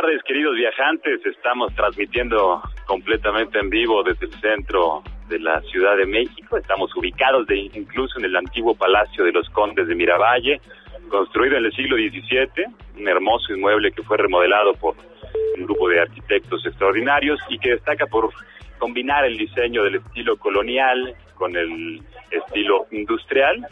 Tardes, queridos viajantes. Estamos transmitiendo completamente en vivo desde el centro de la Ciudad de México. Estamos ubicados de, incluso en el antiguo Palacio de los Condes de Miravalle, construido en el siglo XVII, un hermoso inmueble que fue remodelado por un grupo de arquitectos extraordinarios y que destaca por combinar el diseño del estilo colonial con el estilo industrial.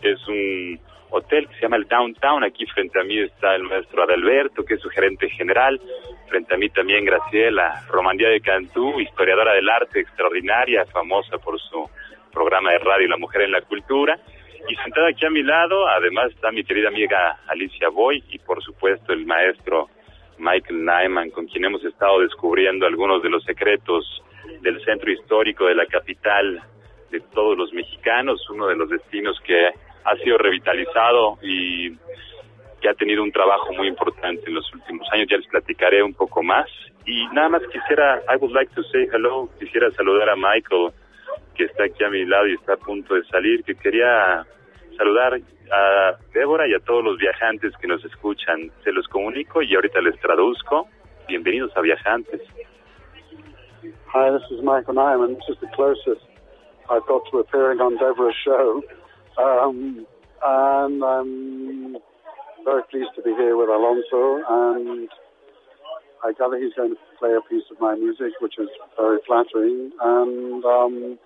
Es un hotel que se llama el Downtown. Aquí frente a mí está el maestro Adalberto, que es su gerente general. Frente a mí también Graciela Romandía de Cantú, historiadora del arte extraordinaria, famosa por su programa de radio La Mujer en la Cultura. Y sentada aquí a mi lado, además está mi querida amiga Alicia Boy y por supuesto el maestro Michael Nyman, con quien hemos estado descubriendo algunos de los secretos del centro histórico de la capital de todos los mexicanos, uno de los destinos que ha sido revitalizado y que ha tenido un trabajo muy importante en los últimos años. Ya les platicaré un poco más. Y nada más quisiera, I would like to say hello, quisiera saludar a Michael, que está aquí a mi lado y está a punto de salir, que quería saludar a Débora y a todos los viajantes que nos escuchan. Se los comunico y ahorita les traduzco. Bienvenidos a Viajantes. Hi, this is Michael Nyman. This is the closest I've got to appearing on Deborah's show. Um, and I'm very pleased to be here with Alonso, and I gather he's going to play a piece of my music, which is very flattering, and um,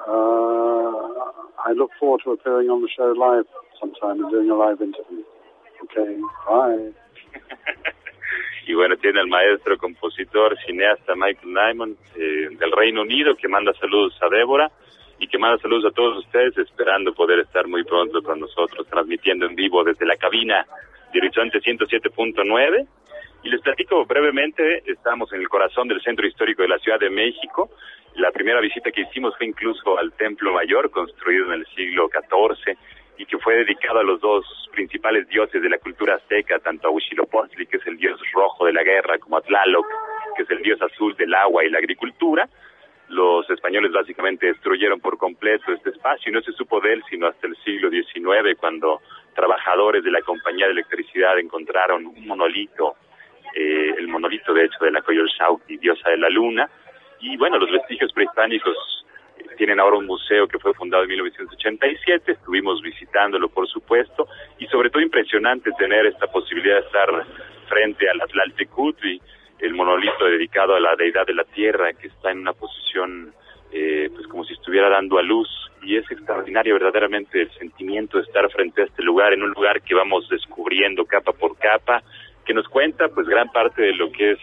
uh, I look forward to appearing on the show live sometime and doing a live interview. Okay, bye. y bueno, tiene al maestro, compositor, cineasta Michael Nyman eh, del Reino Unido que manda saludos a Débora y que manda saludos a todos ustedes, esperando poder estar muy pronto con nosotros, transmitiendo en vivo desde la cabina de Horizonte 107.9. Y les platico brevemente, estamos en el corazón del centro histórico de la Ciudad de México. La primera visita que hicimos fue incluso al Templo Mayor, construido en el siglo XIV y que fue dedicado a los dos principales dioses de la cultura azteca, tanto a Huitzilopochtli, que es el dios rojo de la guerra, como a Tlaloc, que es el dios azul del agua y la agricultura los españoles básicamente destruyeron por completo este espacio y no se supo de él sino hasta el siglo XIX cuando trabajadores de la compañía de electricidad encontraron un monolito, eh, el monolito de hecho de la Coyolxauhqui, diosa de la luna, y bueno, los vestigios prehispánicos eh, tienen ahora un museo que fue fundado en 1987, estuvimos visitándolo por supuesto, y sobre todo impresionante tener esta posibilidad de estar frente al Atlaltecutli, el monolito dedicado a la deidad de la tierra, que está en una posición, eh, pues como si estuviera dando a luz, y es extraordinario verdaderamente el sentimiento de estar frente a este lugar, en un lugar que vamos descubriendo capa por capa, que nos cuenta pues gran parte de lo que es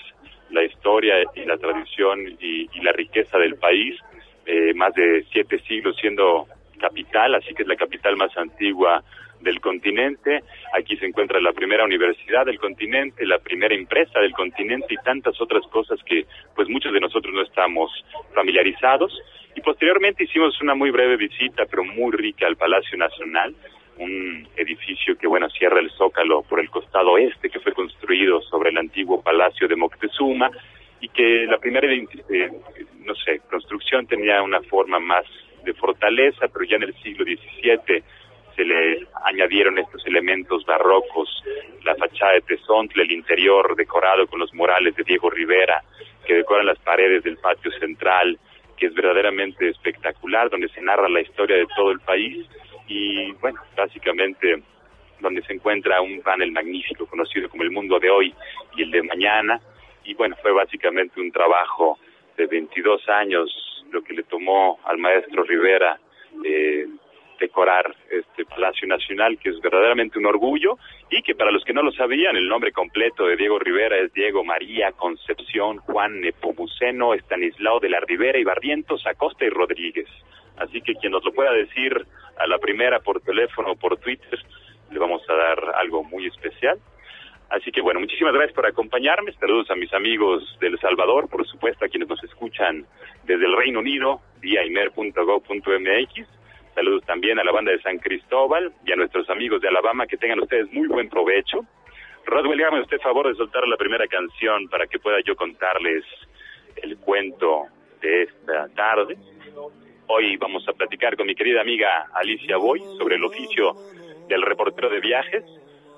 la historia y la tradición y, la riqueza del país, eh, más de siete siglos siendo capital, así que es la capital más antigua del continente. Aquí se encuentra la primera universidad del continente, la primera empresa del continente y tantas otras cosas que pues muchos de nosotros no estamos familiarizados. Y posteriormente hicimos una muy breve visita, pero muy rica al Palacio Nacional, un edificio que bueno cierra el zócalo por el costado este que fue construido sobre el antiguo Palacio de Moctezuma y que la primera eh, no sé construcción tenía una forma más de fortaleza, pero ya en el siglo XVII se le añadieron estos elementos barrocos, la fachada de Tezontle, el interior decorado con los murales de Diego Rivera, que decoran las paredes del patio central, que es verdaderamente espectacular, donde se narra la historia de todo el país y, bueno, básicamente donde se encuentra un panel magnífico conocido como el mundo de hoy y el de mañana. Y bueno, fue básicamente un trabajo de 22 años lo que le tomó al maestro Rivera eh, decorar este Palacio Nacional, que es verdaderamente un orgullo, y que para los que no lo sabían, el nombre completo de Diego Rivera es Diego María Concepción Juan Nepomuceno Estanislao de la Rivera y Barrientos Acosta y Rodríguez. Así que quien nos lo pueda decir a la primera por teléfono o por Twitter, le vamos a dar algo muy especial. Así que bueno, muchísimas gracias por acompañarme. Saludos a mis amigos del Salvador, por supuesto, a quienes nos escuchan desde el Reino Unido, vía imer.gov.mx. Saludos también a la banda de San Cristóbal y a nuestros amigos de Alabama. Que tengan ustedes muy buen provecho. Roswell, hágame usted favor de soltar la primera canción para que pueda yo contarles el cuento de esta tarde. Hoy vamos a platicar con mi querida amiga Alicia Boy sobre el oficio del reportero de viajes.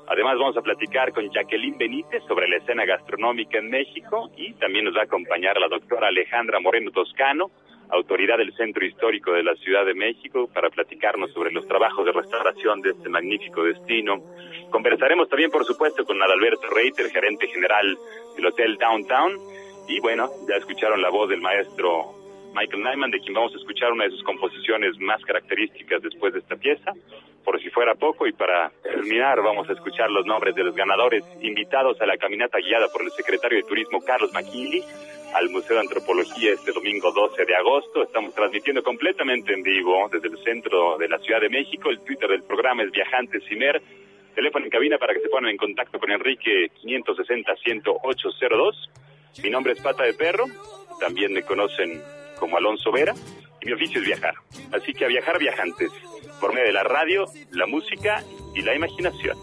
Además vamos a platicar con Jacqueline Benítez sobre la escena gastronómica en México y también nos va a acompañar la doctora Alejandra Moreno Toscano, autoridad del Centro Histórico de la Ciudad de México, para platicarnos sobre los trabajos de restauración de este magnífico destino. Conversaremos también, por supuesto, con Adalberto Reiter, gerente general del Hotel Downtown. Y bueno, ya escucharon la voz del maestro Michael Nyman, de quien vamos a escuchar una de sus composiciones más características después de esta pieza. Por si fuera poco, y para terminar, vamos a escuchar los nombres de los ganadores invitados a la caminata guiada por el secretario de Turismo Carlos McKinley al Museo de Antropología este domingo 12 de agosto. Estamos transmitiendo completamente en vivo desde el centro de la Ciudad de México. El Twitter del programa es Viajantes Cimer. Teléfono en cabina para que se pongan en contacto con Enrique 560-10802. Mi nombre es Pata de Perro. También me conocen como Alonso Vera y mi oficio es viajar. Así que a viajar viajantes, por medio de la radio, la música y la imaginación.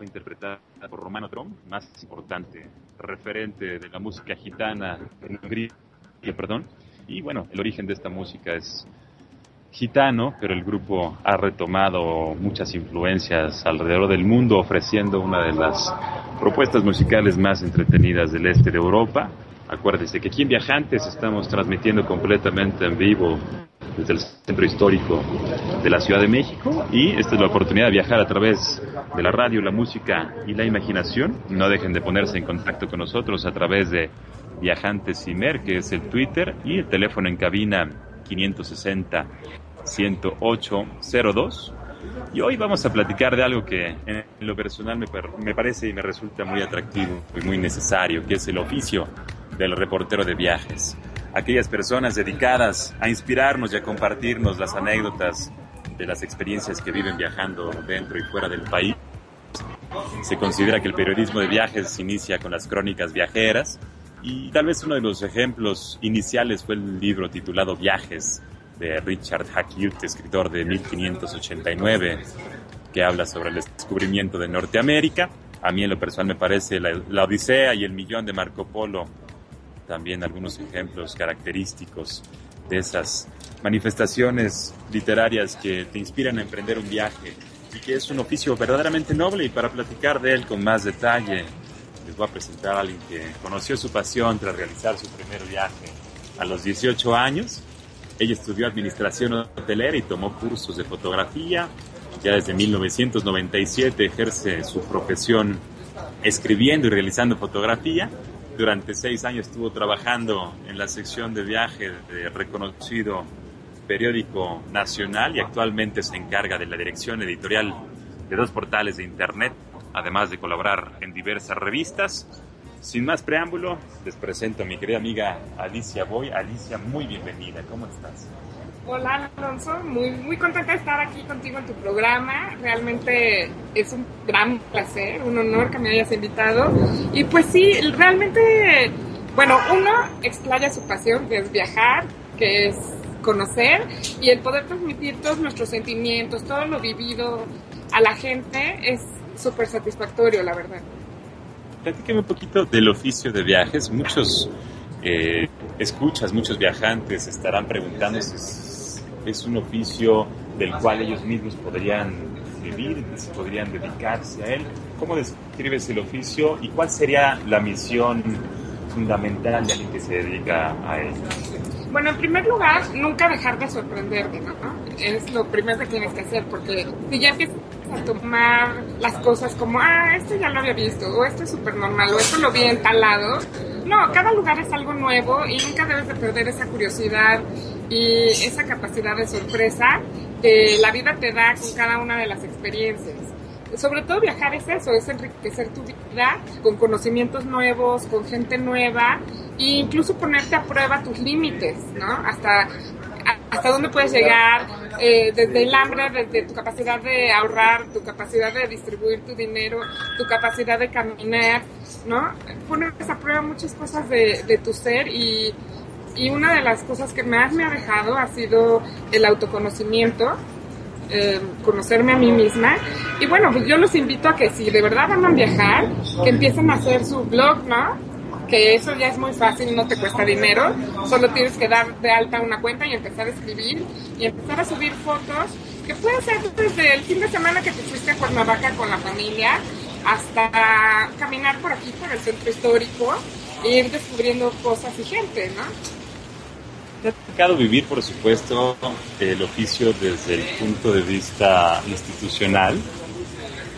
Interpretada por Romano Trom, más importante referente de la música gitana en Hungría, perdón. Y bueno, el origen de esta música es gitano, pero el grupo ha retomado muchas influencias alrededor del mundo, ofreciendo una de las propuestas musicales más entretenidas del este de Europa. Acuérdense que aquí en Viajantes estamos transmitiendo completamente en vivo desde el centro histórico de la Ciudad de México y esta es la oportunidad de viajar a través de la radio, la música y la imaginación. No dejen de ponerse en contacto con nosotros a través de Viajantes Cimer, que es el Twitter, y el teléfono en cabina 560 10802. Y hoy vamos a platicar de algo que en lo personal me, me parece y me resulta muy atractivo y muy necesario, que es el oficio del reportero de viajes. Aquellas personas dedicadas a inspirarnos y a compartirnos las anécdotas de las experiencias que viven viajando dentro y fuera del país. Se considera que el periodismo de viajes inicia con las crónicas viajeras y tal vez uno de los ejemplos iniciales fue el libro titulado Viajes de Richard Hakluyt, escritor de 1589, que habla sobre el descubrimiento de Norteamérica. A mí en lo personal me parece la, la Odisea y el Millón de Marco Polo también algunos ejemplos característicos de esas manifestaciones literarias que te inspiran a emprender un viaje y que es un oficio verdaderamente noble y para platicar de él con más detalle les voy a presentar a alguien que conoció su pasión tras realizar su primer viaje a los 18 años. Ella estudió administración hotelera y tomó cursos de fotografía. Ya desde 1997 ejerce su profesión escribiendo y realizando fotografía. Durante seis años estuvo trabajando en la sección de viaje de reconocido periódico nacional y actualmente se encarga de la dirección editorial de dos portales de Internet, además de colaborar en diversas revistas. Sin más preámbulo, les presento a mi querida amiga Alicia Boy. Alicia, muy bienvenida. ¿Cómo estás? Hola Alonso, muy, muy contenta de estar aquí contigo en tu programa. Realmente es un gran placer, un honor que me hayas invitado. Y pues sí, realmente, bueno, uno explaya su pasión, que es viajar, que es conocer y el poder transmitir todos nuestros sentimientos, todo lo vivido a la gente es súper satisfactorio, la verdad. Platícame un poquito del oficio de viajes. Muchos eh, escuchas, muchos viajantes estarán preguntando si es, un oficio del cual ellos mismos podrían vivir, si podrían dedicarse a él. ¿Cómo describes el oficio y cuál sería la misión fundamental de alguien que se dedica a él? Bueno, en primer lugar, nunca dejar de sorprenderte, ¿no? Es lo primero que tienes que hacer, porque si ya empiezas a tomar las cosas como, ah, esto ya lo había visto, o esto es súper normal, o esto lo vi en tal lado. No, cada lugar es algo nuevo y nunca debes de perder esa curiosidad y esa capacidad de sorpresa que la vida te da con cada una de las experiencias sobre todo viajar es eso, es enriquecer tu vida con conocimientos nuevos, con gente nueva e incluso ponerte a prueba tus límites, ¿no? Hasta, hasta dónde puedes llegar, eh, desde el hambre, desde tu capacidad de ahorrar, tu capacidad de distribuir tu dinero, tu capacidad de caminar, ¿no? Pones a prueba muchas cosas de, de tu ser y, y una de las cosas que más me ha dejado ha sido el autoconocimiento eh, conocerme a mí misma. Y bueno, pues yo los invito a que si de verdad van a viajar, que empiecen a hacer su blog, ¿no? Que eso ya es muy fácil, no te cuesta dinero. Solo tienes que dar de alta una cuenta y empezar a escribir y empezar a subir fotos, que puede ser desde el fin de semana que te fuiste a Cuernavaca con la familia hasta caminar por aquí, por el centro histórico, e ir descubriendo cosas y gente, ¿no? Te ha tocado vivir, por supuesto, el oficio desde el punto de vista institucional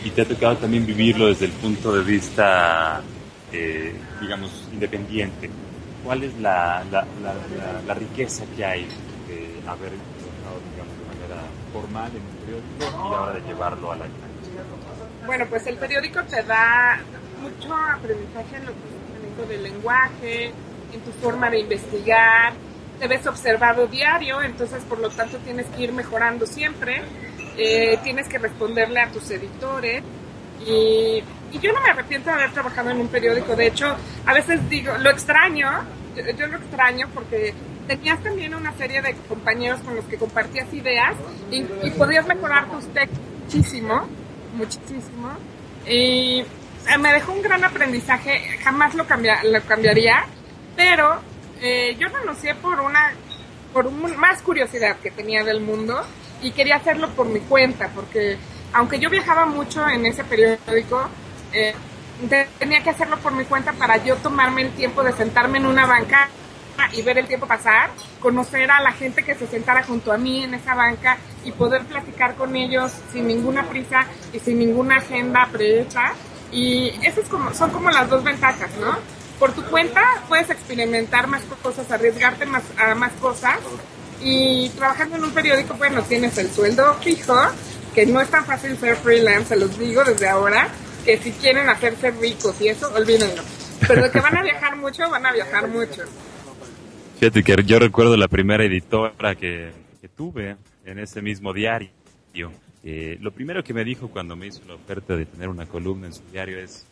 y te ha tocado también vivirlo desde el punto de vista, eh, digamos, independiente. ¿Cuál es la, la, la, riqueza que hay de haber trabajado, digamos, de manera formal en un periódico y ahora de llevarlo a la? Bueno, pues el periódico te da mucho aprendizaje en lo que es el del lenguaje, en tu forma de investigar, te ves observado diario, entonces por lo tanto tienes que ir mejorando siempre, eh, tienes que responderle a tus editores. Y, yo no me arrepiento de haber trabajado en un periódico, de hecho a veces digo, lo extraño, yo, lo extraño porque tenías también una serie de compañeros con los que compartías ideas y, podías mejorar tus textos muchísimo, muchísimo. Y eh, me dejó un gran aprendizaje, jamás lo, lo cambiaría, pero eh, yo renuncié por una, por más curiosidad que tenía del mundo y quería hacerlo por mi cuenta, porque aunque yo viajaba mucho en ese periódico, eh, tenía que hacerlo por mi cuenta para yo tomarme el tiempo de sentarme en una banca y ver el tiempo pasar, conocer a la gente que se sentara junto a mí en esa banca y poder platicar con ellos sin ninguna prisa y sin ninguna agenda prehecha. Y esas como, son como las dos ventajas, ¿no? Por tu cuenta puedes experimentar más cosas, arriesgarte más, a más cosas Y trabajando en un periódico, bueno, tienes el sueldo fijo, que no es tan fácil ser freelance, se los digo desde ahora, que si quieren hacerse ricos y eso, olvídenlo. Pero de que van a viajar mucho, van a viajar mucho. Fíjate que yo recuerdo la primera editora que, que tuve en ese mismo diario. Eh, lo primero que me dijo cuando me hizo la oferta de tener una columna en su diario es,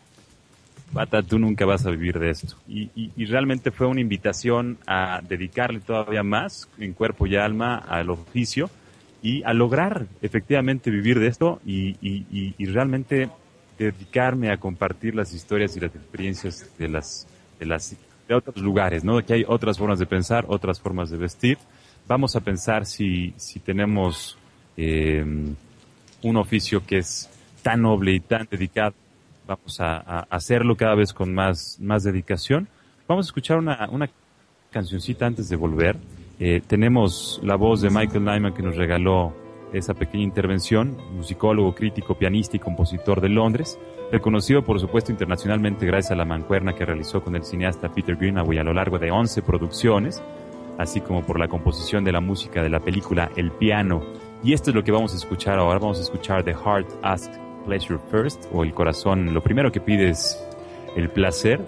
Bata, tú nunca vas a vivir de esto. Y, y, realmente fue una invitación a dedicarle todavía más en cuerpo y alma al oficio y a lograr efectivamente vivir de esto y, y realmente dedicarme a compartir las historias y las experiencias de las de las de otros lugares, ¿no? Que hay otras formas de pensar, otras formas de vestir. Vamos a pensar si, si tenemos eh, un oficio que es tan noble y tan dedicado, vamos a, hacerlo cada vez con más, más dedicación. Vamos a escuchar una, una cancioncita antes de volver. Eh, tenemos la voz de Michael Nyman que nos regaló esa pequeña intervención, musicólogo, crítico, pianista y compositor de Londres, reconocido por supuesto internacionalmente gracias a la mancuerna que realizó con el cineasta Peter Greenaway a lo largo de 11 producciones, así como por la composición de la música de la película El piano. Y esto es lo que vamos a escuchar ahora, vamos a escuchar The Heart Ask Pleasure First, o el corazón, lo primero que pide es el placer,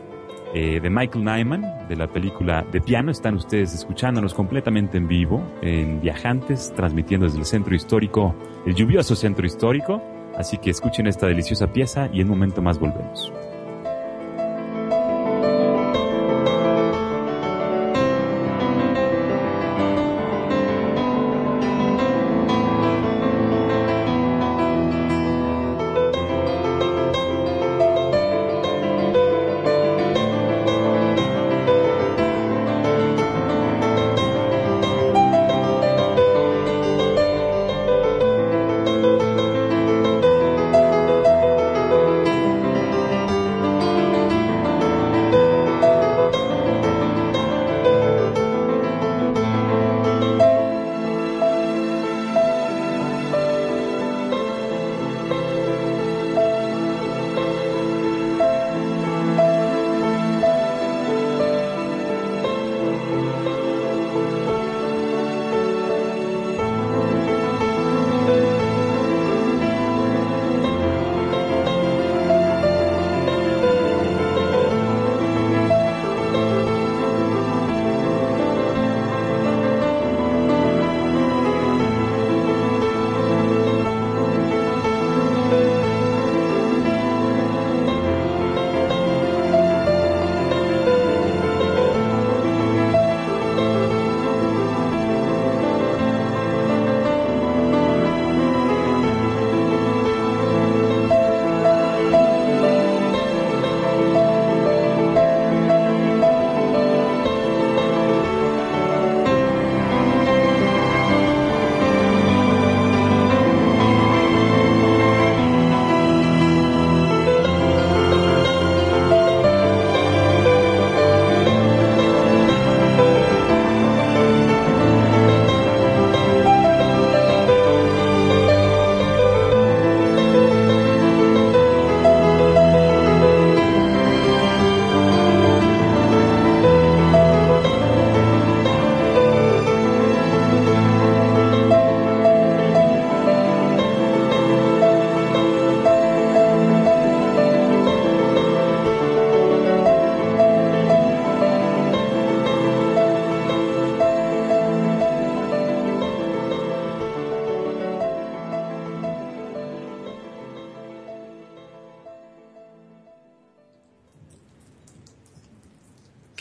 eh, de Michael Nyman, de la película de piano. Están ustedes escuchándonos completamente en vivo, en Viajantes, transmitiendo desde el centro histórico, el lluvioso centro histórico. Así que escuchen esta deliciosa pieza y en un momento más volvemos.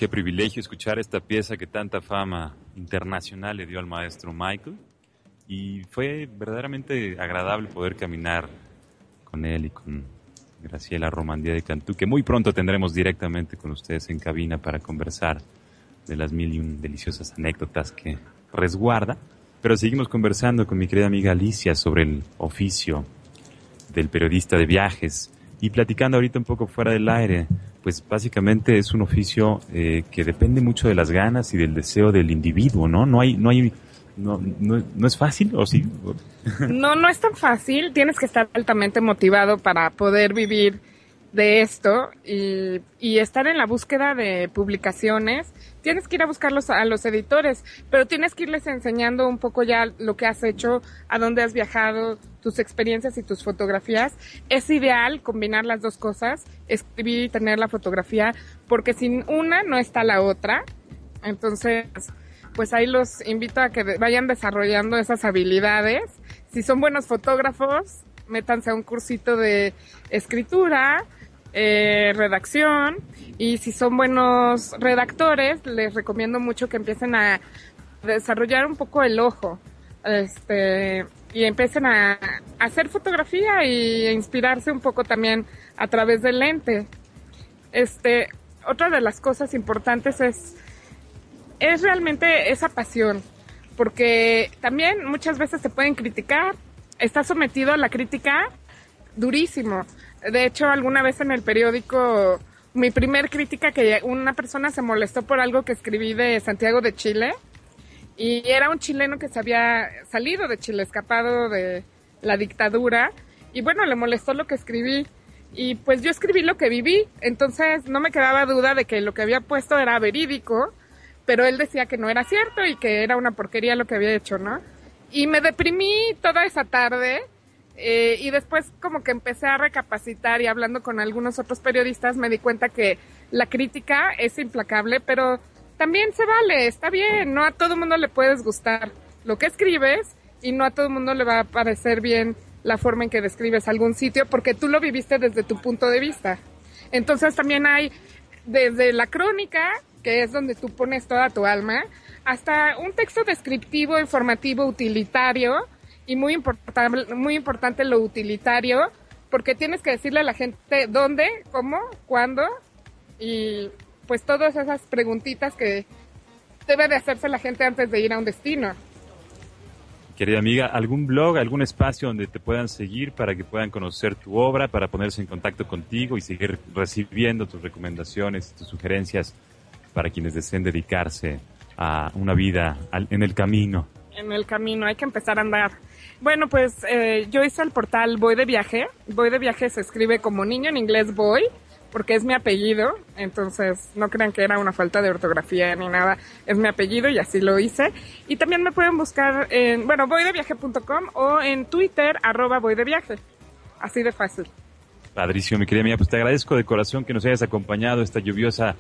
Privilegio escuchar esta pieza que tanta fama internacional le dio al maestro Michael y fue verdaderamente agradable poder caminar con él y con Graciela Romandía de Cantú, que muy pronto tendremos directamente con ustedes en cabina para conversar de las mil y un deliciosas anécdotas que resguarda. Pero seguimos conversando con mi querida amiga Alicia sobre el oficio del periodista de viajes y platicando ahorita un poco fuera del aire pues básicamente es un oficio eh, que depende mucho de las ganas y del deseo del individuo, ¿no? No hay, no hay, no, no, es fácil, ¿o sí? No, no es tan fácil. Tienes que estar altamente motivado para poder vivir de esto y, estar en la búsqueda de publicaciones, tienes que ir a buscarlos a los editores, pero tienes que irles enseñando un poco ya lo que has hecho, a dónde has viajado, tus experiencias y tus fotografías. Es ideal combinar las dos cosas, escribir y tener la fotografía, porque sin una no está la otra. Entonces, pues ahí los invito a que vayan desarrollando esas habilidades. Si son buenos fotógrafos, métanse a un cursito de escritura, eh, redacción. Y si son buenos redactores les recomiendo mucho que empiecen a desarrollar un poco el ojo este y empiecen a, hacer fotografía y a inspirarse un poco también a través del lente. Este otra de las cosas importantes es es realmente esa pasión porque también muchas veces te pueden criticar. Está sometido a la crítica durísimo de hecho, alguna vez en el periódico, mi primer crítica que una persona se molestó por algo que escribí de Santiago de Chile y era un chileno que se había salido de Chile, escapado de la dictadura y bueno, le molestó lo que escribí y pues yo escribí lo que viví, entonces no me quedaba duda de que lo que había puesto era verídico, pero él decía que no era cierto y que era una porquería lo que había hecho, ¿no? Y me deprimí toda esa tarde eh, y después como que empecé a recapacitar y hablando con algunos otros periodistas me di cuenta que la crítica es implacable, pero también se vale, está bien, no a todo mundo le puedes gustar lo que escribes y no a todo mundo le va a parecer bien la forma en que describes algún sitio porque tú lo viviste desde tu punto de vista. Entonces también hay desde la crónica, que es donde tú pones toda tu alma, hasta un texto descriptivo, informativo, utilitario, y muy importante, muy importante lo utilitario, porque tienes que decirle a la gente dónde, cómo, cuándo y pues todas esas preguntitas que debe de hacerse la gente antes de ir a un destino. Querida amiga, ¿algún blog, algún espacio donde te puedan seguir para que puedan conocer tu obra, para ponerse en contacto contigo y seguir recibiendo tus recomendaciones, tus sugerencias para quienes deseen dedicarse a una vida en el camino? En el camino, hay que empezar a andar. Bueno, pues eh, yo hice el portal Voy de Viaje. Voy de Viaje se escribe como niño en inglés Voy, porque es mi apellido. Entonces no crean que era una falta de ortografía ni nada. Es mi apellido y así lo hice. Y también me pueden buscar en, bueno, voydeviaje.com o en Twitter, arroba voy de viaje. Así de fácil. Padrísimo, mi querida mía. Pues te agradezco de corazón que nos hayas acompañado esta lluviosa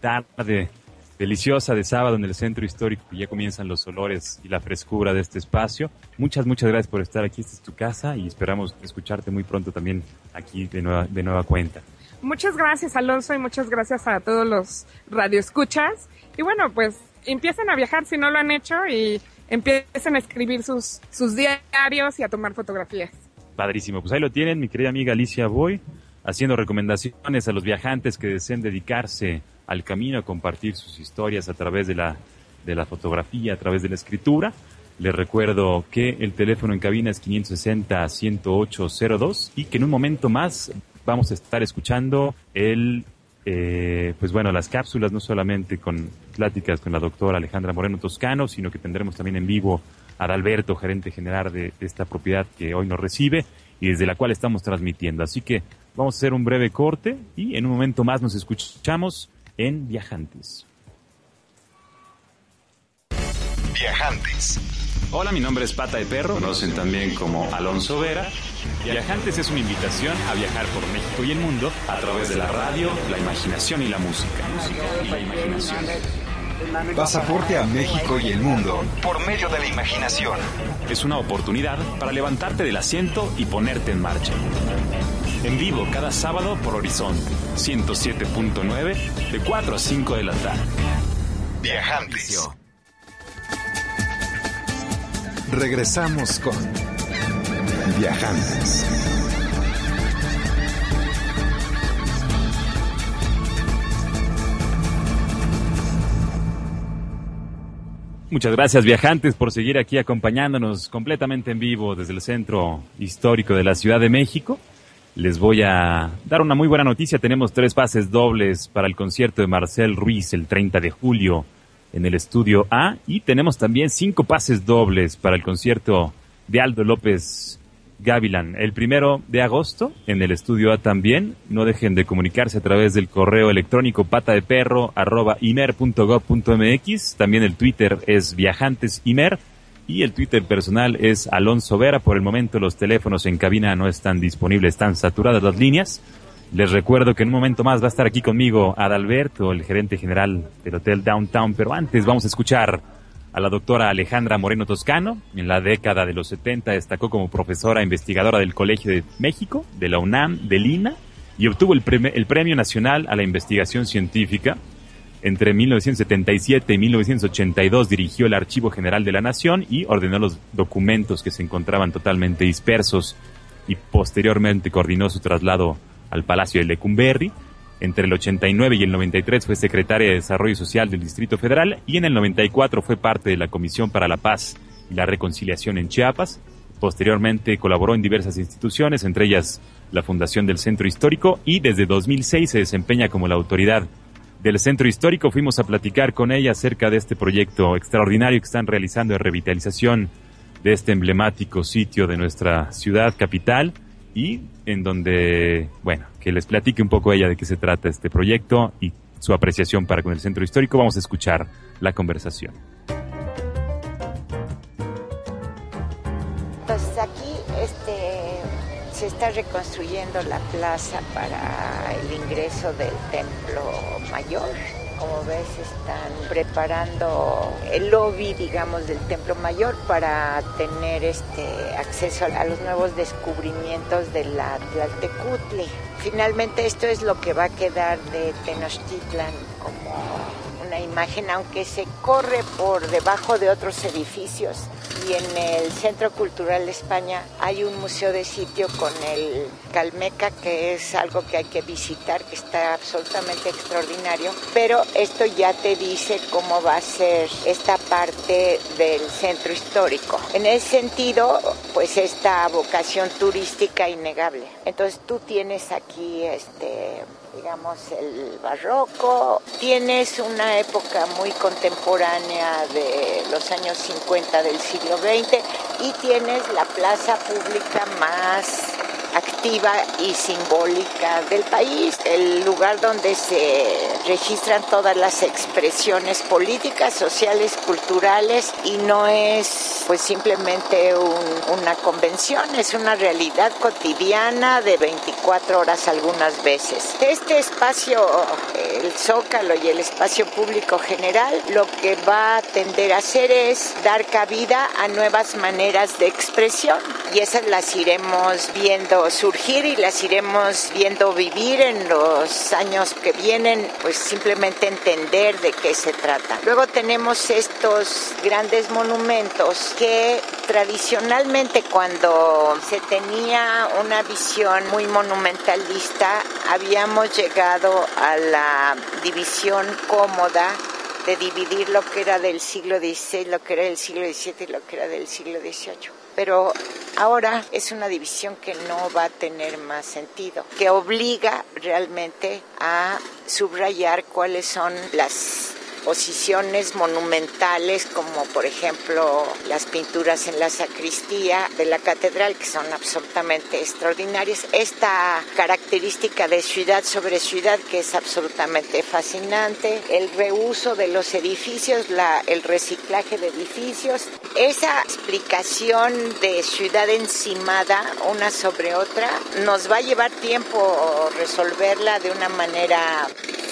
tarde deliciosa de sábado en el centro histórico y ya comienzan los olores y la frescura de este espacio. Muchas, muchas gracias por estar aquí. Esta es tu casa y esperamos escucharte muy pronto también aquí de nueva, de nueva cuenta. Muchas gracias, Alonso, y muchas gracias a todos los radioescuchas. Y bueno, pues empiecen a viajar si no lo han hecho y empiecen a escribir sus, sus diarios y a tomar fotografías. Padrísimo. Pues ahí lo tienen, mi querida amiga Alicia Boy, haciendo recomendaciones a los viajantes que deseen dedicarse al camino a compartir sus historias a través de la, de la fotografía, a través de la escritura. Les recuerdo que el teléfono en cabina es 560-10802 y que en un momento más vamos a estar escuchando el, eh, pues bueno, las cápsulas, no solamente con pláticas con la doctora Alejandra Moreno Toscano, sino que tendremos también en vivo a Alberto, gerente general de esta propiedad que hoy nos recibe y desde la cual estamos transmitiendo. Así que vamos a hacer un breve corte y en un momento más nos escuchamos en Viajantes. Viajantes. Hola, mi nombre es Pata de Perro, conocen también como Alonso Vera. Viajantes es una invitación a viajar por México y el mundo a través de la radio, la imaginación y la música. música y la imaginación. Pasaporte a México y el mundo por medio de la imaginación. Es una oportunidad para levantarte del asiento y ponerte en marcha. En vivo cada sábado por Horizonte 107.9 de 4 a 5 de la tarde. Viajantes. Regresamos con Viajantes. Muchas gracias viajantes por seguir aquí acompañándonos completamente en vivo desde el centro histórico de la Ciudad de México. Les voy a dar una muy buena noticia. Tenemos tres pases dobles para el concierto de Marcel Ruiz el 30 de julio en el estudio A y tenemos también cinco pases dobles para el concierto de Aldo López Gavilan. El primero de agosto en el estudio A también. No dejen de comunicarse a través del correo electrónico pata de perro. También el Twitter es viajantesimer y el Twitter personal es Alonso Vera. Por el momento los teléfonos en cabina no están disponibles, están saturadas las líneas. Les recuerdo que en un momento más va a estar aquí conmigo Adalberto, el gerente general del Hotel Downtown, pero antes vamos a escuchar a la doctora Alejandra Moreno Toscano. En la década de los 70 destacó como profesora investigadora del Colegio de México, de la UNAM, de Lina, y obtuvo el, el Premio Nacional a la Investigación Científica. Entre 1977 y 1982 dirigió el Archivo General de la Nación y ordenó los documentos que se encontraban totalmente dispersos y posteriormente coordinó su traslado al Palacio de Lecumberri. Entre el 89 y el 93 fue secretaria de Desarrollo Social del Distrito Federal y en el 94 fue parte de la Comisión para la Paz y la Reconciliación en Chiapas. Posteriormente colaboró en diversas instituciones, entre ellas la Fundación del Centro Histórico y desde 2006 se desempeña como la autoridad del Centro Histórico. Fuimos a platicar con ella acerca de este proyecto extraordinario que están realizando de revitalización de este emblemático sitio de nuestra ciudad capital y en donde, bueno, que les platique un poco ella de qué se trata este proyecto y su apreciación para con el centro histórico. Vamos a escuchar la conversación. Se está reconstruyendo la plaza para el ingreso del templo mayor como ves, están preparando el lobby, digamos, del Templo Mayor para tener este acceso a los nuevos descubrimientos de la Tlaltecuhtli. Finalmente esto es lo que va a quedar de Tenochtitlan como una imagen, aunque se corre por debajo de otros edificios y en el Centro Cultural de España hay un museo de sitio con el Calmeca, que es algo que hay que visitar, que está absolutamente extraordinario, pero esto ya te dice cómo va a ser esta parte del centro histórico. En ese sentido, pues esta vocación turística innegable. Entonces tú tienes aquí este digamos, el barroco. Tienes una época muy contemporánea de los años 50 del siglo XX y tienes la plaza pública más activa y simbólica del país, el lugar donde se registran todas las expresiones políticas, sociales, culturales y no es pues simplemente una convención, es una realidad cotidiana de 24 horas algunas veces. Este espacio, el zócalo y el espacio público general, lo que va a tender a hacer es dar cabida a nuevas maneras de expresión y esas las iremos viendo surgir y las iremos viendo vivir en los años que vienen, pues simplemente entender de qué se trata. Luego tenemos estos grandes monumentos que tradicionalmente cuando se tenía una visión muy monumentalista habíamos llegado a la división cómoda de dividir lo que era del siglo XVI, lo que era del siglo XVII y lo que era del siglo XVIII pero ahora es una división que no va a tener más sentido, que obliga realmente a subrayar cuáles son las posiciones monumentales como por ejemplo las pinturas en la sacristía de la catedral que son absolutamente extraordinarias. Esta característica de ciudad sobre ciudad que es absolutamente fascinante, el reuso de los edificios, el reciclaje de edificios, esa explicación de ciudad encimada una sobre otra nos va a llevar tiempo resolverla de una manera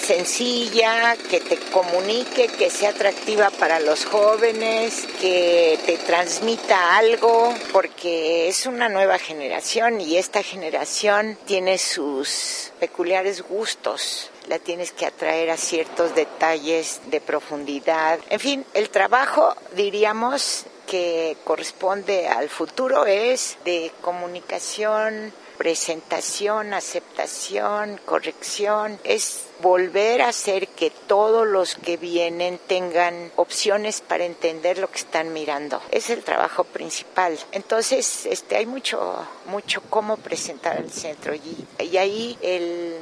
sencilla, que te comunique, que sea atractiva para los jóvenes, que te transmita algo, porque es una nueva generación y esta generación tiene sus peculiares gustos la tienes que atraer a ciertos detalles de profundidad. En fin, el trabajo, diríamos, que corresponde al futuro es de comunicación, presentación, aceptación, corrección, es volver a hacer que todos los que vienen tengan opciones para entender lo que están mirando. Es el trabajo principal. Entonces, este, hay mucho, mucho cómo presentar el centro y, y ahí el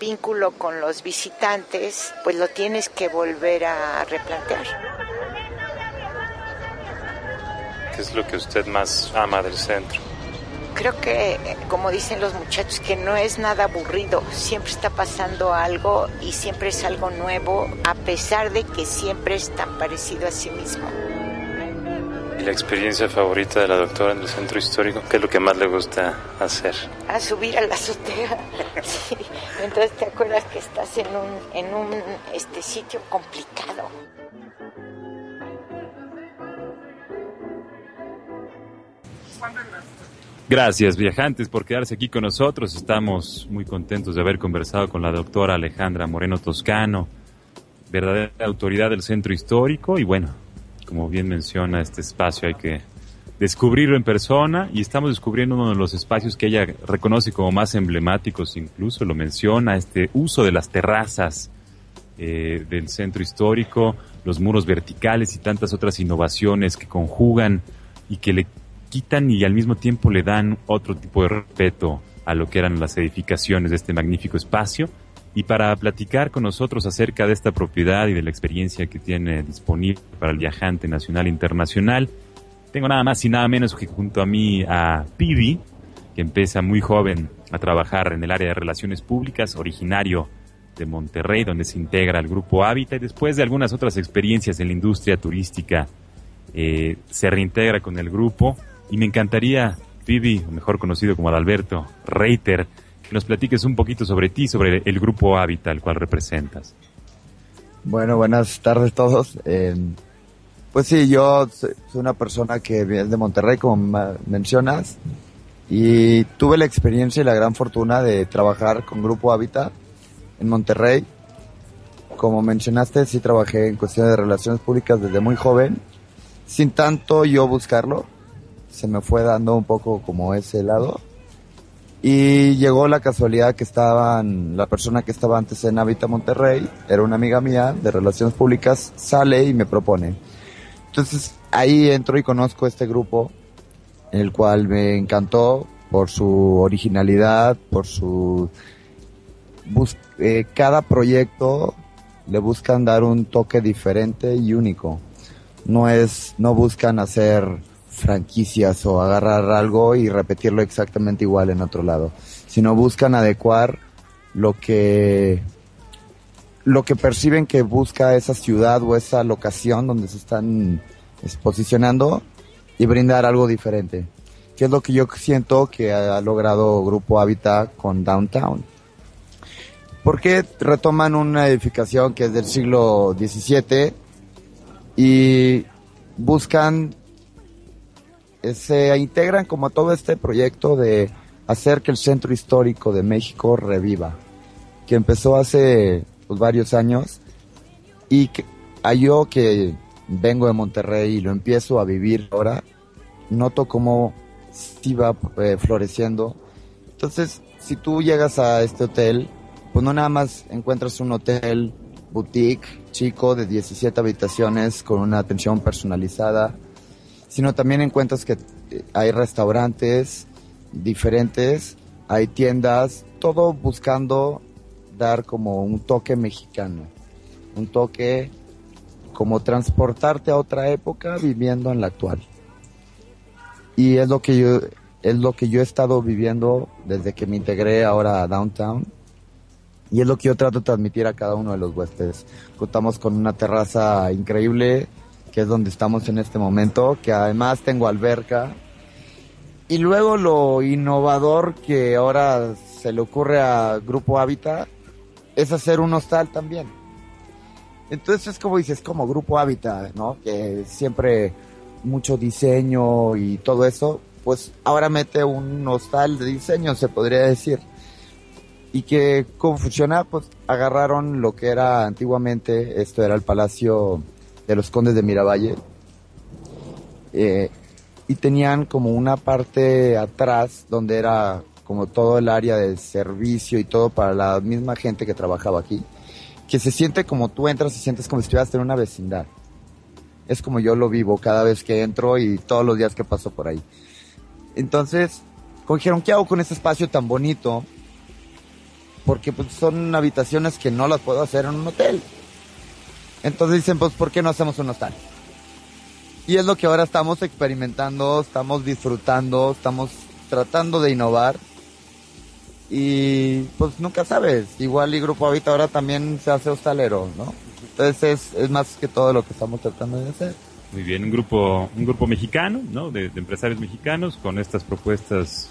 vínculo con los visitantes, pues lo tienes que volver a replantear. ¿Qué es lo que usted más ama del centro? Creo que, como dicen los muchachos, que no es nada aburrido, siempre está pasando algo y siempre es algo nuevo, a pesar de que siempre es tan parecido a sí mismo. ¿Y la experiencia favorita de la doctora en el centro histórico? ¿Qué es lo que más le gusta hacer? A subir a la azotea. Sí. Entonces te acuerdas que estás en un, en un este sitio complicado. Gracias, viajantes, por quedarse aquí con nosotros. Estamos muy contentos de haber conversado con la doctora Alejandra Moreno Toscano, verdadera autoridad del centro histórico. Y bueno, como bien menciona, este espacio hay que descubrirlo en persona y estamos descubriendo uno de los espacios que ella reconoce como más emblemáticos, incluso lo menciona, este uso de las terrazas eh, del centro histórico, los muros verticales y tantas otras innovaciones que conjugan y que le quitan y al mismo tiempo le dan otro tipo de respeto a lo que eran las edificaciones de este magnífico espacio. Y para platicar con nosotros acerca de esta propiedad y de la experiencia que tiene disponible para el viajante nacional e internacional, tengo nada más y nada menos que junto a mí a Pibi, que empieza muy joven a trabajar en el área de relaciones públicas, originario de Monterrey, donde se integra al grupo Hábitat y después de algunas otras experiencias en la industria turística, eh, se reintegra con el grupo y me encantaría, Vivi, mejor conocido como Adalberto Reiter, que nos platiques un poquito sobre ti, sobre el grupo Hábitat, al cual representas. Bueno, buenas tardes a todos. Eh, pues sí, yo soy una persona que viene de Monterrey, como mencionas, y tuve la experiencia y la gran fortuna de trabajar con Grupo Hábitat en Monterrey. Como mencionaste, sí trabajé en cuestiones de relaciones públicas desde muy joven, sin tanto yo buscarlo se me fue dando un poco como ese lado. Y llegó la casualidad que estaban, la persona que estaba antes en Habita Monterrey, era una amiga mía de Relaciones Públicas, sale y me propone. Entonces ahí entro y conozco este grupo, el cual me encantó por su originalidad, por su... Eh, cada proyecto le buscan dar un toque diferente y único. No es, no buscan hacer franquicias o agarrar algo y repetirlo exactamente igual en otro lado, sino buscan adecuar lo que lo que perciben que busca esa ciudad o esa locación donde se están posicionando y brindar algo diferente, que es lo que yo siento que ha logrado Grupo Habitat con Downtown. Porque retoman una edificación que es del siglo XVII y buscan se integran como todo este proyecto de hacer que el centro histórico de México reviva, que empezó hace pues, varios años y que a yo que vengo de Monterrey y lo empiezo a vivir ahora, noto cómo iba eh, floreciendo. Entonces, si tú llegas a este hotel, pues no nada más encuentras un hotel boutique chico de 17 habitaciones con una atención personalizada, sino también encuentras que eh, hay restaurantes diferentes, hay tiendas, todo buscando dar como un toque mexicano, un toque como transportarte a otra época viviendo en la actual. Y es lo que yo es lo que yo he estado viviendo desde que me integré ahora a Downtown. Y es lo que yo trato de transmitir a cada uno de los huéspedes. Contamos con una terraza increíble, que es donde estamos en este momento, que además tengo alberca. Y luego lo innovador que ahora se le ocurre a Grupo Hábitat es hacer un hostal también. Entonces es como dices, como Grupo Hábitat, ¿no? Que siempre mucho diseño y todo eso, pues ahora mete un hostal de diseño, se podría decir. Y que, ¿cómo funciona? Pues agarraron lo que era antiguamente, esto era el Palacio de los Condes de Miravalle. Eh, y tenían como una parte atrás donde era como todo el área de servicio y todo para la misma gente que trabajaba aquí, que se siente como tú entras y sientes como si estuvieras en una vecindad. Es como yo lo vivo cada vez que entro y todos los días que paso por ahí. Entonces, dijeron, ¿qué hago con este espacio tan bonito? Porque pues, son habitaciones que no las puedo hacer en un hotel. Entonces dicen, pues, ¿por qué no hacemos un hostal? Y es lo que ahora estamos experimentando, estamos disfrutando, estamos tratando de innovar y pues nunca sabes, igual y Grupo Habita ahora también se hace hostalero, ¿no? Entonces es, es más que todo lo que estamos tratando de hacer. Muy bien, un grupo, un grupo mexicano, ¿no? De, de empresarios mexicanos con estas propuestas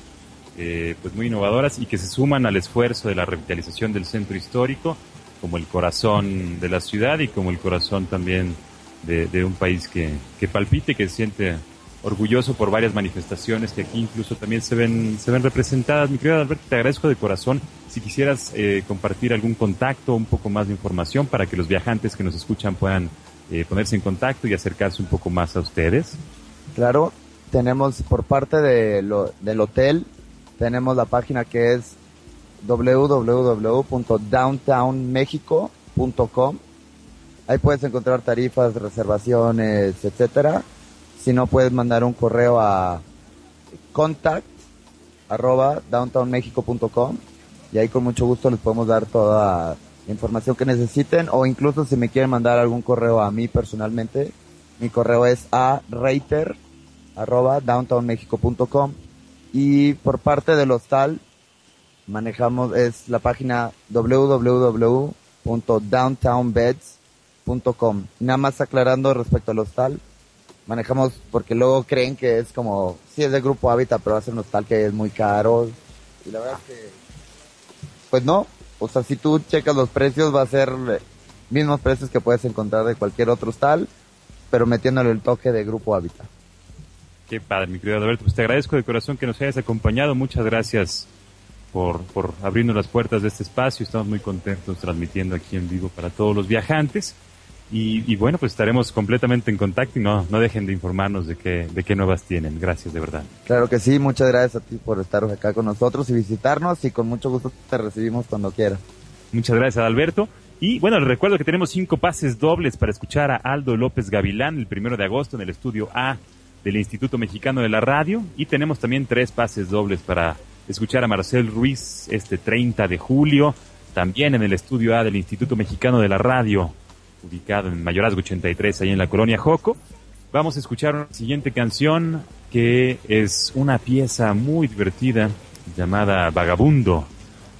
eh, pues muy innovadoras y que se suman al esfuerzo de la revitalización del centro histórico como el corazón de la ciudad y como el corazón también de, un país que, que palpite, que se siente orgulloso por varias manifestaciones que aquí incluso también se ven, se ven representadas. Mi querido Alberto, te agradezco de corazón. Si quisieras eh, compartir algún contacto, un poco más de información para que los viajantes que nos escuchan puedan eh, ponerse en contacto y acercarse un poco más a ustedes. Claro, tenemos por parte de lo, del hotel, tenemos la página que es www.downtownmexico.com. Ahí puedes encontrar tarifas, reservaciones, etcétera. Si no, puedes mandar un correo a contact arroba downtownmexico.com y ahí con mucho gusto les podemos dar toda la información que necesiten o incluso si me quieren mandar algún correo a mí personalmente, mi correo es a reiter arroba downtownmexico.com y por parte del hostal manejamos es la página www.downtownbeds.com. Nada más aclarando respecto al hostal, manejamos porque luego creen que es como, sí es del grupo Hábitat, pero ser un hostal que es muy caro. Y la verdad es que, pues no, o sea, si tú checas los precios va a ser mismos precios que puedes encontrar de cualquier otro hostal, pero metiéndole el toque de grupo Hábitat. Qué padre, mi querido Alberto. Pues te agradezco de corazón que nos hayas acompañado. Muchas gracias por, por abrirnos las puertas de este espacio. Estamos muy contentos transmitiendo aquí en vivo para todos los viajantes. Y, y bueno, pues estaremos completamente en contacto y no, no dejen de informarnos de qué, de qué nuevas tienen. Gracias, de verdad. Claro que sí, muchas gracias a ti por estar acá con nosotros y visitarnos y con mucho gusto te recibimos cuando quieras. Muchas gracias, Alberto. Y bueno, les recuerdo que tenemos cinco pases dobles para escuchar a Aldo López Gavilán el primero de agosto en el estudio A del Instituto Mexicano de la Radio y tenemos también tres pases dobles para escuchar a Marcel Ruiz este 30 de julio, también en el estudio A del Instituto Mexicano de la Radio, ubicado en Mayorazgo 83, ahí en la colonia Joco. Vamos a escuchar una siguiente canción que es una pieza muy divertida llamada Vagabundo,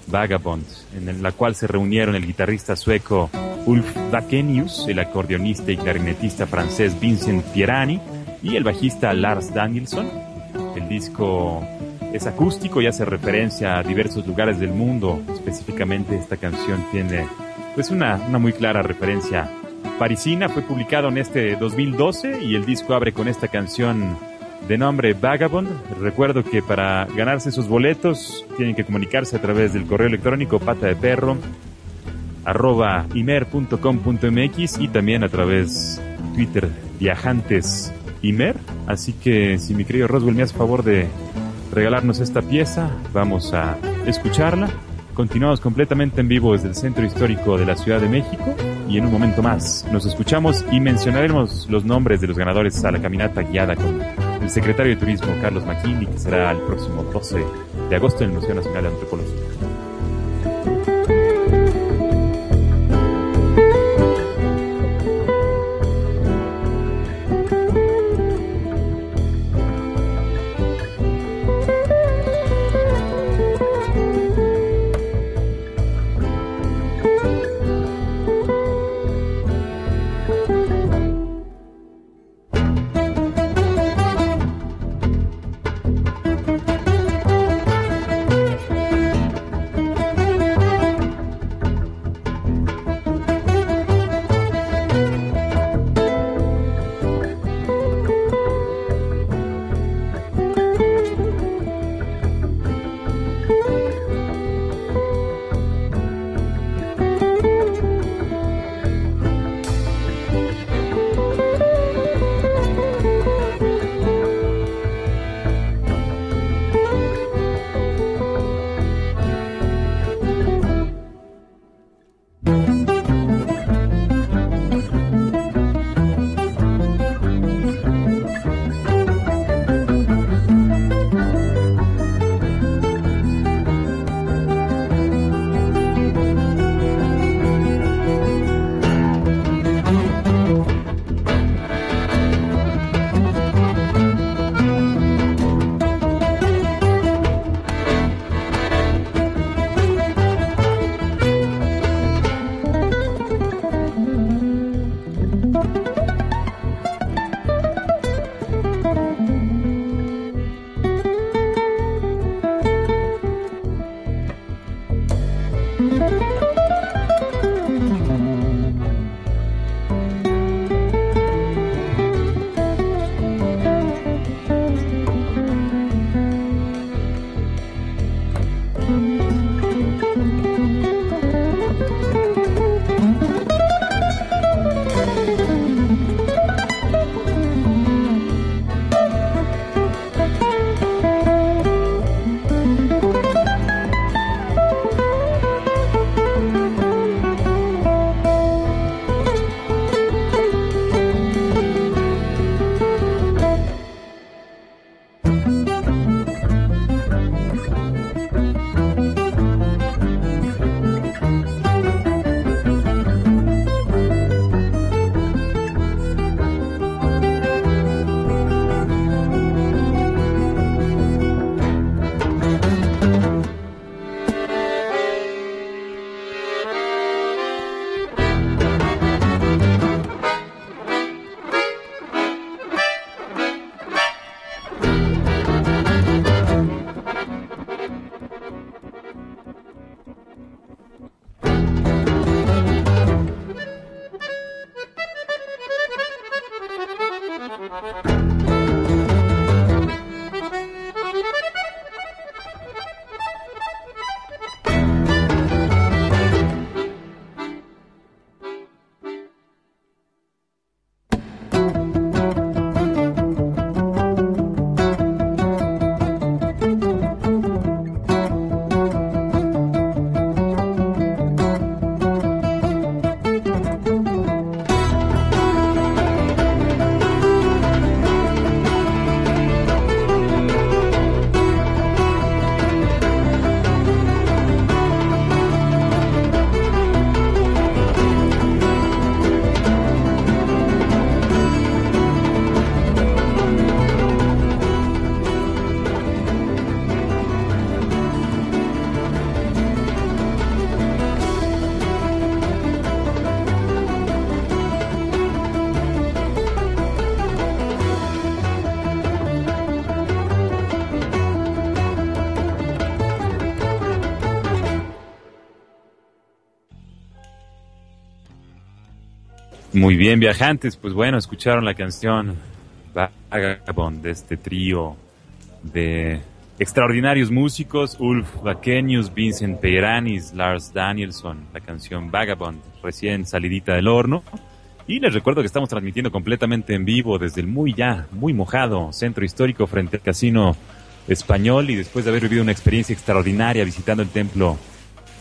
Vagabond, en la cual se reunieron el guitarrista sueco Ulf Vakenius, el acordeonista y clarinetista francés Vincent Pierani, y el bajista Lars Danielson. El disco es acústico y hace referencia a diversos lugares del mundo. Específicamente esta canción tiene pues una, una muy clara referencia parisina. Fue publicado en este 2012 y el disco abre con esta canción de nombre Vagabond. Recuerdo que para ganarse sus boletos tienen que comunicarse a través del correo electrónico pata de perro arroba imer.com.mx y también a través Twitter viajantes Imer. Así que si mi querido Roswell me hace favor de regalarnos esta pieza, vamos a escucharla. Continuamos completamente en vivo desde el centro histórico de la Ciudad de México y en un momento más nos escuchamos y mencionaremos los nombres de los ganadores a la caminata guiada con el secretario de Turismo Carlos McKinney, que será el próximo 12 de agosto en el Museo Nacional de Antropología. Muy bien, viajantes, pues bueno, escucharon la canción Vagabond de este trío de extraordinarios músicos, Ulf Vakenius, Vincent Peiranis, Lars Danielson, la canción Vagabond, recién salidita del horno. Y les recuerdo que estamos transmitiendo completamente en vivo desde el muy ya, muy mojado centro histórico frente al Casino Español y después de haber vivido una experiencia extraordinaria visitando el Templo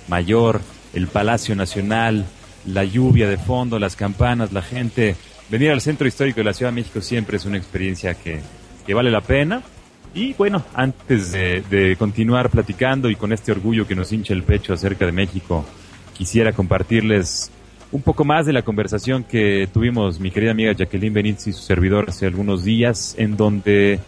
Mayor, el Palacio Nacional, la lluvia de fondo, las campanas, la gente. Venir al centro histórico de la Ciudad de México siempre es una experiencia que, que vale la pena. Y bueno, antes de, continuar platicando y con este orgullo que nos hincha el pecho acerca de México, quisiera compartirles un poco más de la conversación que tuvimos mi querida amiga Jacqueline Benítez y su servidor hace algunos días, en donde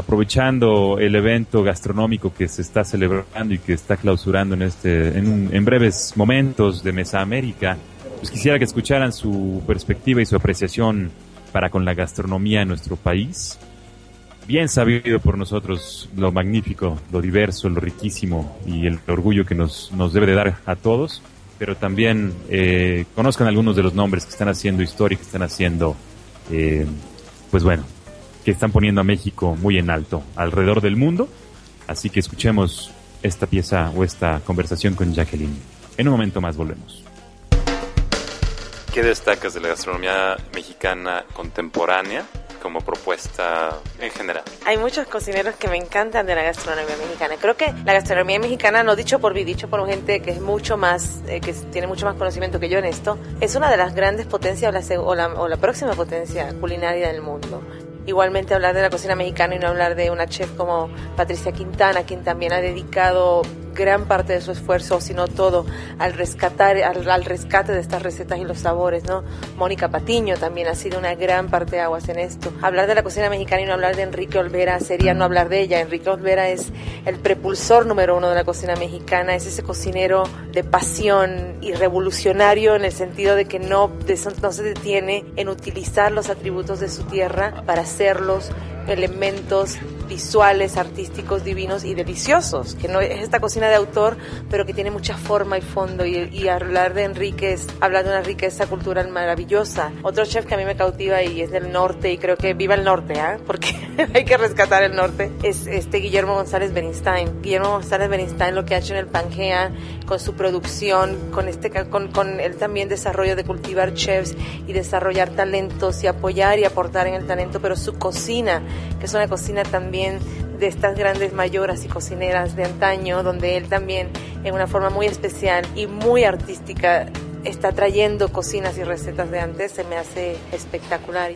aprovechando el evento gastronómico que se está celebrando y que está clausurando en este en, breves momentos de Mesa América, pues quisiera que escucharan su perspectiva y su apreciación para con la gastronomía en nuestro país. Bien sabido por nosotros lo magnífico, lo diverso, lo riquísimo y el orgullo que nos, nos debe de dar a todos, pero también eh, conozcan algunos de los nombres que están haciendo historia, que están haciendo, eh, pues bueno, que están poniendo a México muy en alto alrededor del mundo. Así que escuchemos esta pieza o esta conversación con Jacqueline. En un momento más volvemos. ¿Qué destacas de la gastronomía mexicana contemporánea como propuesta en general? Hay muchos cocineros que me encantan de la gastronomía mexicana. Creo que la gastronomía mexicana, no dicho por mí, dicho por gente que es mucho más, eh, que tiene mucho más conocimiento que yo en esto, es una de las grandes potencias o la, o la, o la próxima potencia culinaria del mundo. Igualmente hablar de la cocina mexicana y no hablar de una chef como Patricia Quintana, quien también ha dedicado gran parte de su esfuerzo, si no todo, al rescatar, al, al, rescate de estas recetas y los sabores, ¿no? Mónica Patiño también ha sido una gran parte de aguas en esto. Hablar de la cocina mexicana y no hablar de Enrique Olvera sería no hablar de ella. Enrique Olvera es el prepulsor número uno de la cocina mexicana, es ese cocinero de pasión y revolucionario en el sentido de que no, de, no se detiene en utilizar los atributos de su tierra para hacerlos elementos visuales, artísticos, divinos y deliciosos, que no es esta cocina de autor, pero que tiene mucha forma y fondo y, y hablar de Enrique es hablar de una riqueza cultural maravillosa. Otro chef que a mí me cautiva y es del norte y creo que viva el norte, ¿eh? porque hay que rescatar el norte, es este Guillermo González Bernstein. Guillermo González Bernstein lo que ha hecho en el Pangea con su producción, con este con, con el también desarrollo de cultivar chefs y desarrollar talentos y apoyar y aportar en el talento, pero su cocina, que es una cocina también de estas grandes mayoras y cocineras de antaño, donde él también, en una forma muy especial y muy artística, está trayendo cocinas y recetas de antes, se me hace espectacular.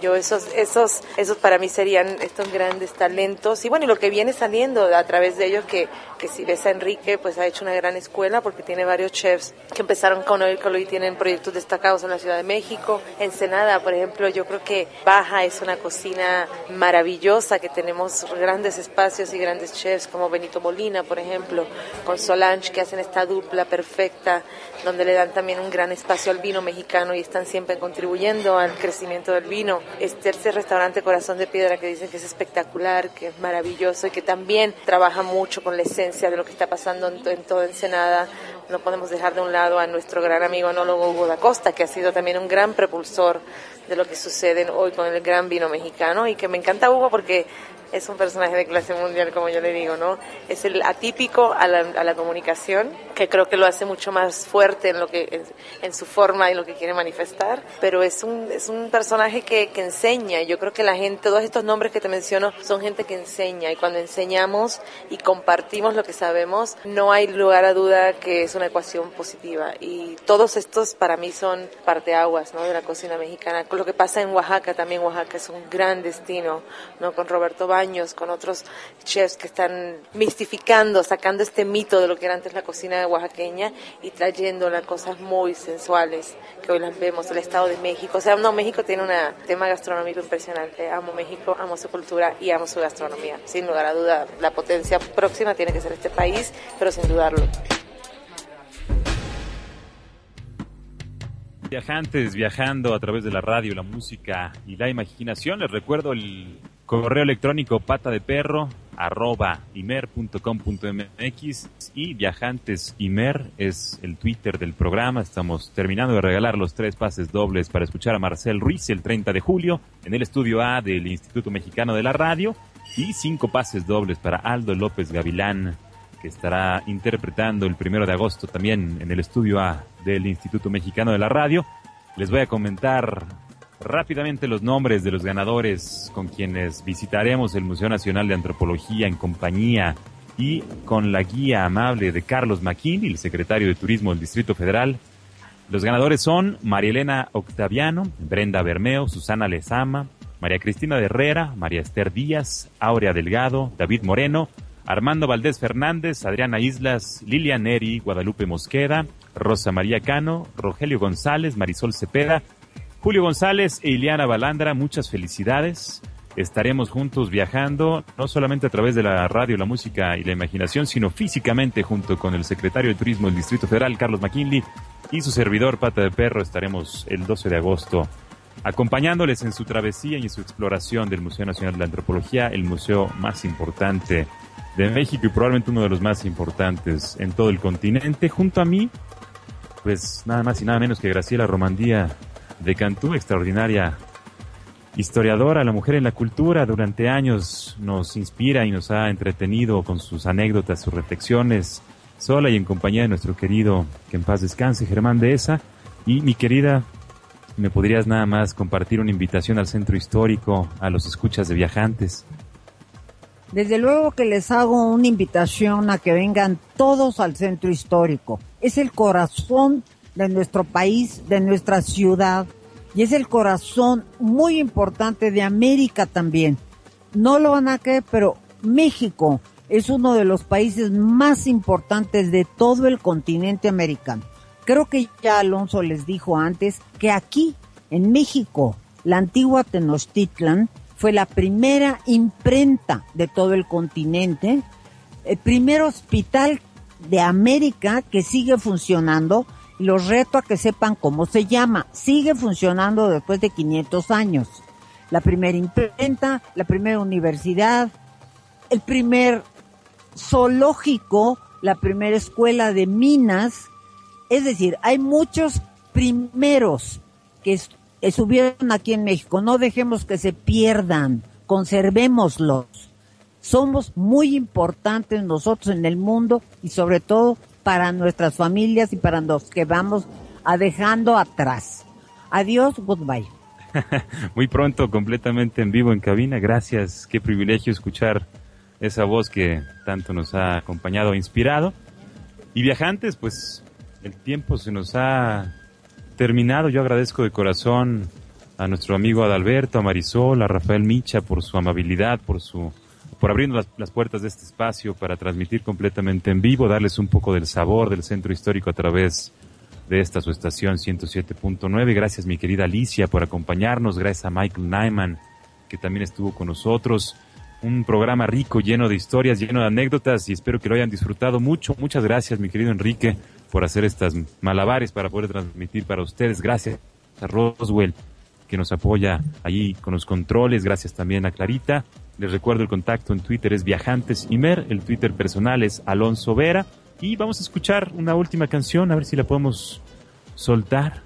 Yo esos, esos, esos para mí serían estos grandes talentos y bueno, y lo que viene saliendo a través de ellos que, que si ves a Enrique, pues ha hecho una gran escuela porque tiene varios chefs que empezaron con él, hoy tienen proyectos destacados en la Ciudad de México. Ensenada, por ejemplo, yo creo que Baja es una cocina maravillosa, que tenemos grandes espacios y grandes chefs como Benito Molina, por ejemplo, con Solange, que hacen esta dupla perfecta, donde le dan también un gran espacio al vino mexicano y están siempre contribuyendo al crecimiento del vino este, este restaurante Corazón de Piedra que dicen que es espectacular, que es maravilloso y que también trabaja mucho con la esencia de lo que está pasando en, en toda Ensenada. No podemos dejar de un lado a nuestro gran amigo anólogo Hugo da Costa, que ha sido también un gran propulsor de lo que sucede hoy con el gran vino mexicano y que me encanta Hugo porque es un personaje de clase mundial, como yo le digo, ¿no? Es el atípico a la, a la comunicación, que creo que lo hace mucho más fuerte en, lo que, en, en, su forma y lo que quiere manifestar, pero es un, es un personaje que, que enseña. Yo creo que la gente, todos estos nombres que te menciono, son gente que enseña, y cuando enseñamos y compartimos lo que sabemos, no hay lugar a duda que es una ecuación positiva. Y todos estos para mí son parteaguas, ¿no? De la cocina mexicana. Lo que pasa en Oaxaca, también Oaxaca es un gran destino, ¿no? Con Roberto años con otros chefs que están mistificando, sacando este mito de lo que era antes la cocina oaxaqueña y trayéndola cosas muy sensuales que hoy las vemos, el Estado de México. O sea, no, México tiene un tema gastronómico impresionante. Amo México, amo su cultura y amo su gastronomía. Sin lugar a duda, la potencia próxima tiene que ser este país, pero sin dudarlo. Viajantes viajando a través de la radio, la música y la imaginación. Les recuerdo el Correo electrónico pata de perro arroba imer.com.mx y viajantes imer es el Twitter del programa. Estamos terminando de regalar los tres pases dobles para escuchar a Marcel Ruiz el 30 de julio en el estudio A del Instituto Mexicano de la Radio y cinco pases dobles para Aldo López Gavilán que estará interpretando el primero de agosto también en el estudio A del Instituto Mexicano de la Radio. Les voy a comentar rápidamente los nombres de los ganadores con quienes visitaremos el Museo Nacional de Antropología en compañía y con la guía amable de Carlos Maquín, el secretario de Turismo del Distrito Federal. Los ganadores son María Elena Octaviano, Brenda Bermeo, Susana Lezama, María Cristina de Herrera, María Esther Díaz, Aurea Delgado, David Moreno, Armando Valdés Fernández, Adriana Islas, Lilia Neri, Guadalupe Mosqueda, Rosa María Cano, Rogelio González, Marisol Cepeda, Julio González e Iliana Balandra, muchas felicidades. Estaremos juntos viajando, no solamente a través de la radio, la música y la imaginación, sino físicamente junto con el secretario de Turismo del Distrito Federal, Carlos McKinley, y su servidor Pata de Perro. Estaremos el 12 de agosto acompañándoles en su travesía y en su exploración del Museo Nacional de la Antropología, el museo más importante de México y probablemente uno de los más importantes en todo el continente. Junto a mí, pues nada más y nada menos que Graciela Romandía de Cantú, extraordinaria historiadora, la mujer en la cultura, durante años nos inspira y nos ha entretenido con sus anécdotas, sus reflexiones, sola y en compañía de nuestro querido, que en paz descanse, Germán de Esa. Y mi querida, ¿me podrías nada más compartir una invitación al centro histórico, a los escuchas de viajantes? Desde luego que les hago una invitación a que vengan todos al centro histórico. Es el corazón de nuestro país, de nuestra ciudad, y es el corazón muy importante de América también. No lo van a creer, pero México es uno de los países más importantes de todo el continente americano. Creo que ya Alonso les dijo antes que aquí, en México, la antigua Tenochtitlan fue la primera imprenta de todo el continente, el primer hospital de América que sigue funcionando los reto a que sepan cómo se llama. Sigue funcionando después de 500 años. La primera imprenta, la primera universidad, el primer zoológico, la primera escuela de minas. Es decir, hay muchos primeros que estuvieron aquí en México. No dejemos que se pierdan, conservémoslos. Somos muy importantes nosotros en el mundo y sobre todo para nuestras familias y para los que vamos a dejando atrás. Adiós, goodbye. Muy pronto, completamente en vivo en cabina. Gracias, qué privilegio escuchar esa voz que tanto nos ha acompañado e inspirado. Y viajantes, pues el tiempo se nos ha terminado. Yo agradezco de corazón a nuestro amigo Adalberto, a Marisol, a Rafael Micha por su amabilidad, por su por abrirnos las, puertas de este espacio para transmitir completamente en vivo, darles un poco del sabor del centro histórico a través de esta su estación 107.9. Gracias mi querida Alicia por acompañarnos, gracias a Michael Nyman que también estuvo con nosotros. Un programa rico, lleno de historias, lleno de anécdotas y espero que lo hayan disfrutado mucho. Muchas gracias mi querido Enrique por hacer estas malabares para poder transmitir para ustedes. Gracias a Roswell que nos apoya allí con los controles. Gracias también a Clarita les recuerdo el contacto en Twitter es Viajantes Imer, el Twitter personal es Alonso Vera. Y vamos a escuchar una última canción, a ver si la podemos soltar.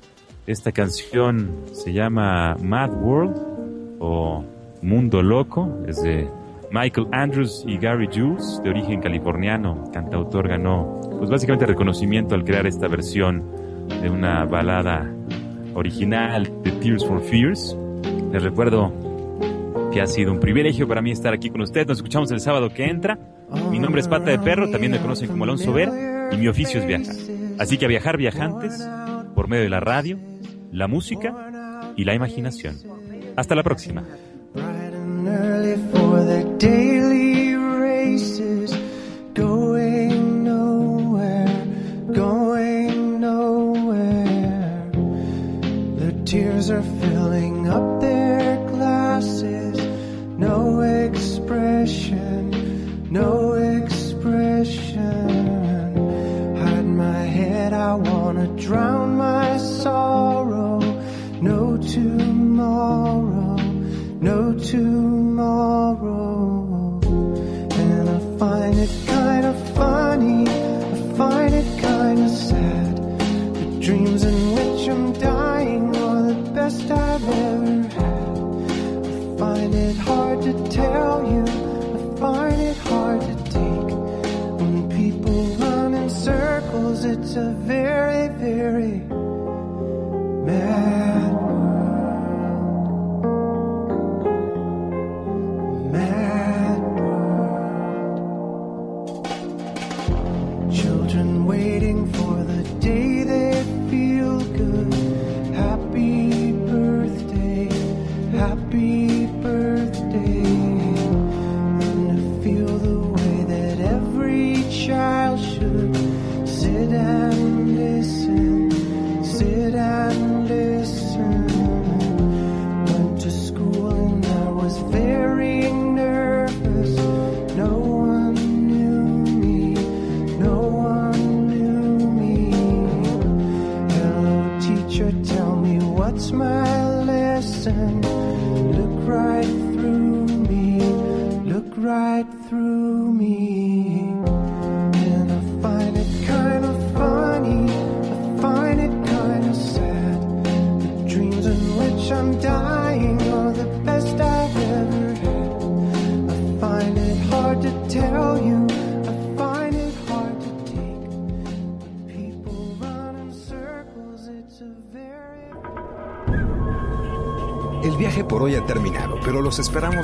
Esta canción se llama Mad World o Mundo Loco, es de Michael Andrews y Gary Jules, de origen californiano. Cantautor ganó, pues básicamente reconocimiento al crear esta versión de una balada original de Tears for Fears. Les recuerdo que ha sido un privilegio para mí estar aquí con usted. Nos escuchamos el sábado que entra. Mi nombre es Pata de Perro, también me conocen como Alonso Ver, y mi oficio es viajar. Así que a viajar viajantes por medio de la radio, la música y la imaginación. Hasta la próxima. waiting.